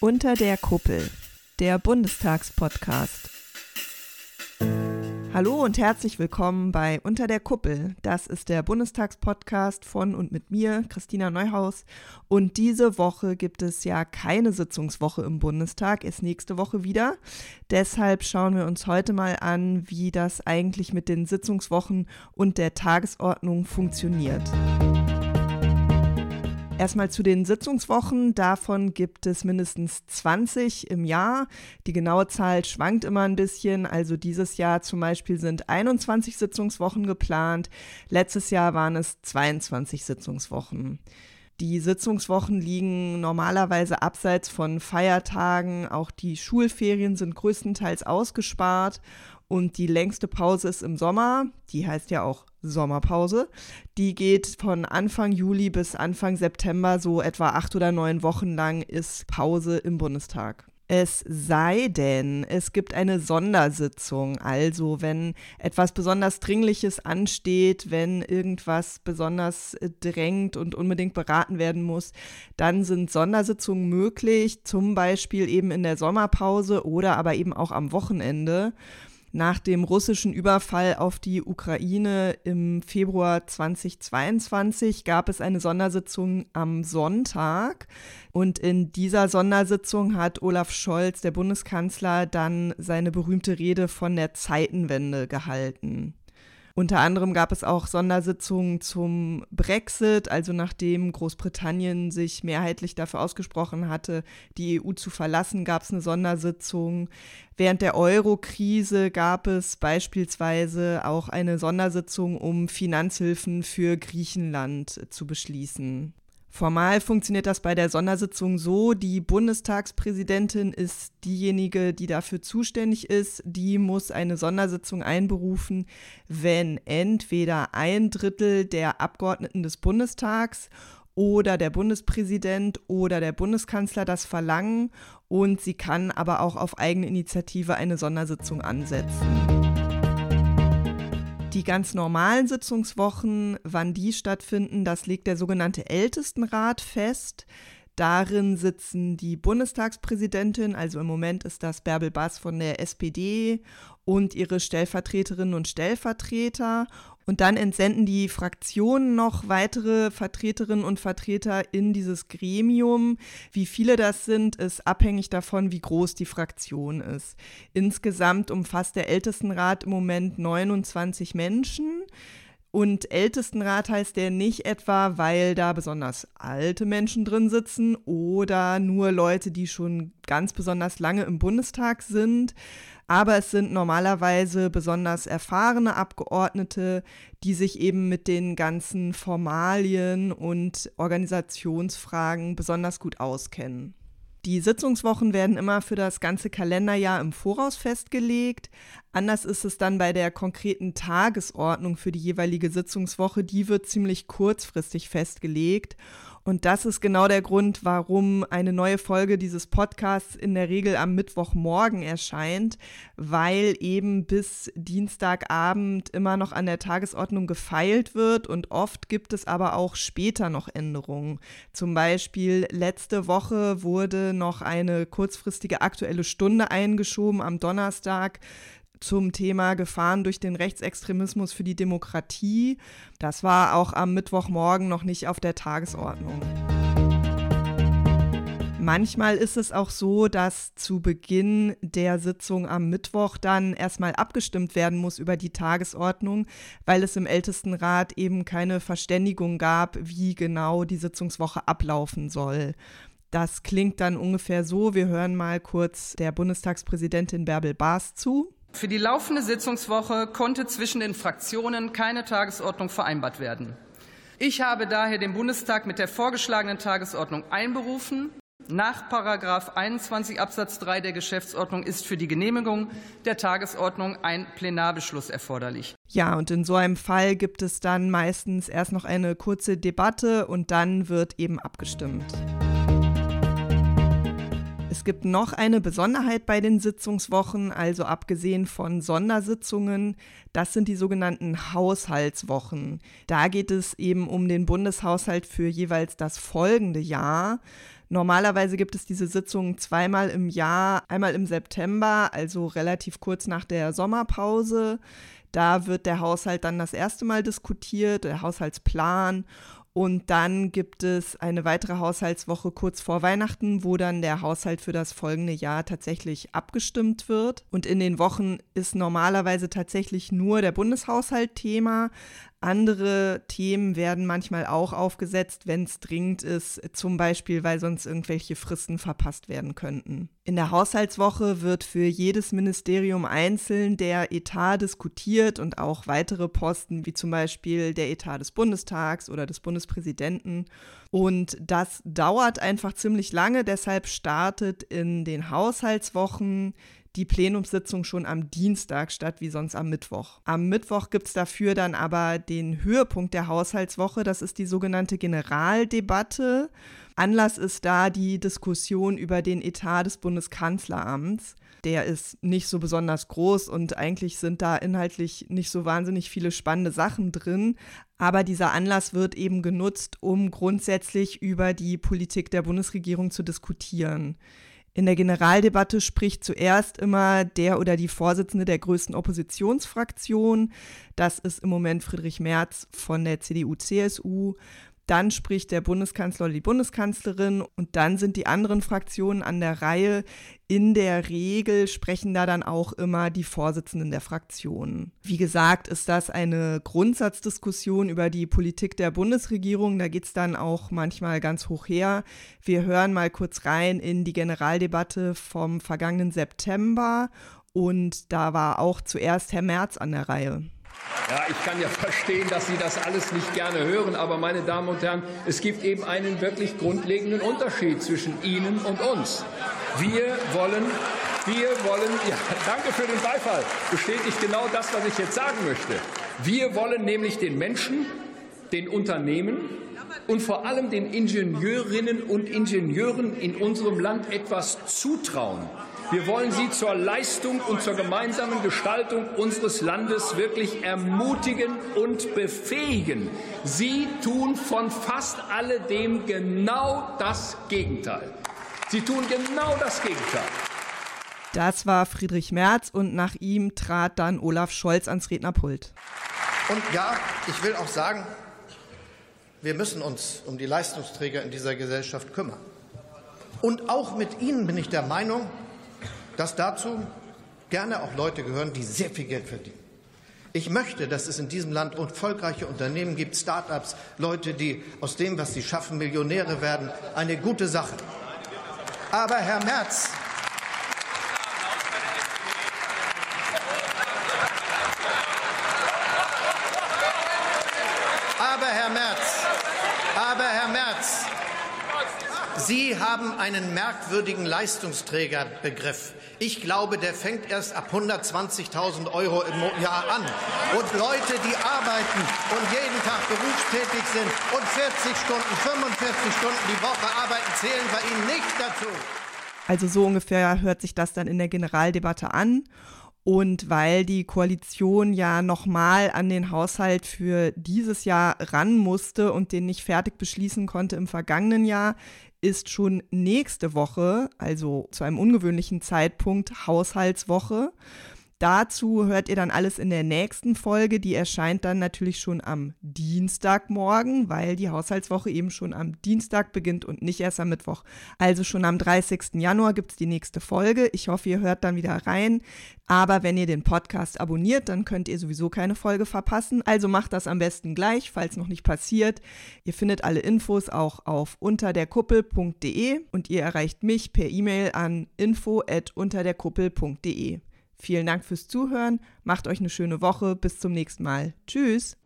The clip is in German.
Unter der Kuppel, der Bundestagspodcast. Hallo und herzlich willkommen bei Unter der Kuppel. Das ist der Bundestagspodcast von und mit mir, Christina Neuhaus. Und diese Woche gibt es ja keine Sitzungswoche im Bundestag, ist nächste Woche wieder. Deshalb schauen wir uns heute mal an, wie das eigentlich mit den Sitzungswochen und der Tagesordnung funktioniert. Erstmal zu den Sitzungswochen. Davon gibt es mindestens 20 im Jahr. Die genaue Zahl schwankt immer ein bisschen. Also dieses Jahr zum Beispiel sind 21 Sitzungswochen geplant. Letztes Jahr waren es 22 Sitzungswochen. Die Sitzungswochen liegen normalerweise abseits von Feiertagen. Auch die Schulferien sind größtenteils ausgespart. Und die längste Pause ist im Sommer. Die heißt ja auch Sommerpause. Die geht von Anfang Juli bis Anfang September, so etwa acht oder neun Wochen lang ist Pause im Bundestag. Es sei denn, es gibt eine Sondersitzung, also wenn etwas besonders Dringliches ansteht, wenn irgendwas besonders äh, drängt und unbedingt beraten werden muss, dann sind Sondersitzungen möglich, zum Beispiel eben in der Sommerpause oder aber eben auch am Wochenende. Nach dem russischen Überfall auf die Ukraine im Februar 2022 gab es eine Sondersitzung am Sonntag. Und in dieser Sondersitzung hat Olaf Scholz, der Bundeskanzler, dann seine berühmte Rede von der Zeitenwende gehalten. Unter anderem gab es auch Sondersitzungen zum Brexit, also nachdem Großbritannien sich mehrheitlich dafür ausgesprochen hatte, die EU zu verlassen, gab es eine Sondersitzung. Während der Euro-Krise gab es beispielsweise auch eine Sondersitzung, um Finanzhilfen für Griechenland zu beschließen. Formal funktioniert das bei der Sondersitzung so, die Bundestagspräsidentin ist diejenige, die dafür zuständig ist, die muss eine Sondersitzung einberufen, wenn entweder ein Drittel der Abgeordneten des Bundestags oder der Bundespräsident oder der Bundeskanzler das verlangen und sie kann aber auch auf eigene Initiative eine Sondersitzung ansetzen. Die ganz normalen Sitzungswochen, wann die stattfinden, das legt der sogenannte Ältestenrat fest. Darin sitzen die Bundestagspräsidentin, also im Moment ist das Bärbel Bass von der SPD und ihre Stellvertreterinnen und Stellvertreter und dann entsenden die Fraktionen noch weitere Vertreterinnen und Vertreter in dieses Gremium. Wie viele das sind, ist abhängig davon, wie groß die Fraktion ist. Insgesamt umfasst der Ältestenrat im Moment 29 Menschen. Und Ältestenrat heißt der nicht etwa, weil da besonders alte Menschen drin sitzen oder nur Leute, die schon ganz besonders lange im Bundestag sind, aber es sind normalerweise besonders erfahrene Abgeordnete, die sich eben mit den ganzen Formalien und Organisationsfragen besonders gut auskennen. Die Sitzungswochen werden immer für das ganze Kalenderjahr im Voraus festgelegt. Anders ist es dann bei der konkreten Tagesordnung für die jeweilige Sitzungswoche. Die wird ziemlich kurzfristig festgelegt. Und das ist genau der Grund, warum eine neue Folge dieses Podcasts in der Regel am Mittwochmorgen erscheint, weil eben bis Dienstagabend immer noch an der Tagesordnung gefeilt wird und oft gibt es aber auch später noch Änderungen. Zum Beispiel letzte Woche wurde noch eine kurzfristige aktuelle Stunde eingeschoben am Donnerstag zum Thema Gefahren durch den Rechtsextremismus für die Demokratie. Das war auch am Mittwochmorgen noch nicht auf der Tagesordnung. Manchmal ist es auch so, dass zu Beginn der Sitzung am Mittwoch dann erstmal abgestimmt werden muss über die Tagesordnung, weil es im Ältestenrat eben keine Verständigung gab, wie genau die Sitzungswoche ablaufen soll. Das klingt dann ungefähr so. Wir hören mal kurz der Bundestagspräsidentin Bärbel Baas zu. Für die laufende Sitzungswoche konnte zwischen den Fraktionen keine Tagesordnung vereinbart werden. Ich habe daher den Bundestag mit der vorgeschlagenen Tagesordnung einberufen. Nach 21 Absatz 3 der Geschäftsordnung ist für die Genehmigung der Tagesordnung ein Plenarbeschluss erforderlich. Ja, und in so einem Fall gibt es dann meistens erst noch eine kurze Debatte und dann wird eben abgestimmt. Es gibt noch eine Besonderheit bei den Sitzungswochen, also abgesehen von Sondersitzungen, das sind die sogenannten Haushaltswochen. Da geht es eben um den Bundeshaushalt für jeweils das folgende Jahr. Normalerweise gibt es diese Sitzungen zweimal im Jahr, einmal im September, also relativ kurz nach der Sommerpause. Da wird der Haushalt dann das erste Mal diskutiert, der Haushaltsplan. Und dann gibt es eine weitere Haushaltswoche kurz vor Weihnachten, wo dann der Haushalt für das folgende Jahr tatsächlich abgestimmt wird. Und in den Wochen ist normalerweise tatsächlich nur der Bundeshaushalt Thema. Andere Themen werden manchmal auch aufgesetzt, wenn es dringend ist, zum Beispiel, weil sonst irgendwelche Fristen verpasst werden könnten. In der Haushaltswoche wird für jedes Ministerium einzeln der Etat diskutiert und auch weitere Posten, wie zum Beispiel der Etat des Bundestags oder des Bundespräsidenten. Und das dauert einfach ziemlich lange, deshalb startet in den Haushaltswochen die Plenumssitzung schon am Dienstag statt wie sonst am Mittwoch. Am Mittwoch gibt es dafür dann aber den Höhepunkt der Haushaltswoche, das ist die sogenannte Generaldebatte. Anlass ist da die Diskussion über den Etat des Bundeskanzleramts. Der ist nicht so besonders groß und eigentlich sind da inhaltlich nicht so wahnsinnig viele spannende Sachen drin. Aber dieser Anlass wird eben genutzt, um grundsätzlich über die Politik der Bundesregierung zu diskutieren. In der Generaldebatte spricht zuerst immer der oder die Vorsitzende der größten Oppositionsfraktion. Das ist im Moment Friedrich Merz von der CDU-CSU. Dann spricht der Bundeskanzler oder die Bundeskanzlerin und dann sind die anderen Fraktionen an der Reihe. In der Regel sprechen da dann auch immer die Vorsitzenden der Fraktionen. Wie gesagt, ist das eine Grundsatzdiskussion über die Politik der Bundesregierung. Da geht es dann auch manchmal ganz hoch her. Wir hören mal kurz rein in die Generaldebatte vom vergangenen September und da war auch zuerst Herr Merz an der Reihe. Ja, ich kann ja verstehen, dass Sie das alles nicht gerne hören, aber meine Damen und Herren, es gibt eben einen wirklich grundlegenden Unterschied zwischen Ihnen und uns. Wir wollen, wir wollen, ja, danke für den Beifall, bestätigt genau das, was ich jetzt sagen möchte. Wir wollen nämlich den Menschen, den Unternehmen und vor allem den Ingenieurinnen und Ingenieuren in unserem Land etwas zutrauen. Wir wollen sie zur Leistung und zur gemeinsamen Gestaltung unseres Landes wirklich ermutigen und befähigen. Sie tun von fast alledem genau das Gegenteil. Sie tun genau das Gegenteil. Das war Friedrich Merz und nach ihm trat dann Olaf Scholz ans Rednerpult. Und ja, ich will auch sagen, wir müssen uns um die Leistungsträger in dieser Gesellschaft kümmern. Und auch mit Ihnen bin ich der Meinung, dass dazu gerne auch Leute gehören, die sehr viel Geld verdienen. Ich möchte, dass es in diesem Land erfolgreiche Unternehmen gibt, Start-ups, Leute, die aus dem, was sie schaffen, Millionäre werden. Eine gute Sache. Aber Herr Merz, aber Herr Merz, aber Herr Merz, Sie haben einen merkwürdigen Leistungsträgerbegriff. Ich glaube, der fängt erst ab 120.000 Euro im Jahr an. Und Leute, die arbeiten und jeden Tag berufstätig sind und 40 Stunden, 45 Stunden die Woche arbeiten, zählen bei Ihnen nicht dazu. Also so ungefähr hört sich das dann in der Generaldebatte an. Und weil die Koalition ja nochmal an den Haushalt für dieses Jahr ran musste und den nicht fertig beschließen konnte im vergangenen Jahr, ist schon nächste Woche, also zu einem ungewöhnlichen Zeitpunkt, Haushaltswoche. Dazu hört ihr dann alles in der nächsten Folge. Die erscheint dann natürlich schon am Dienstagmorgen, weil die Haushaltswoche eben schon am Dienstag beginnt und nicht erst am Mittwoch. Also schon am 30. Januar gibt es die nächste Folge. Ich hoffe, ihr hört dann wieder rein. Aber wenn ihr den Podcast abonniert, dann könnt ihr sowieso keine Folge verpassen. Also macht das am besten gleich, falls noch nicht passiert. Ihr findet alle Infos auch auf unterderkuppel.de und ihr erreicht mich per E-Mail an info@unterderkuppel.de. Vielen Dank fürs Zuhören, macht euch eine schöne Woche, bis zum nächsten Mal. Tschüss.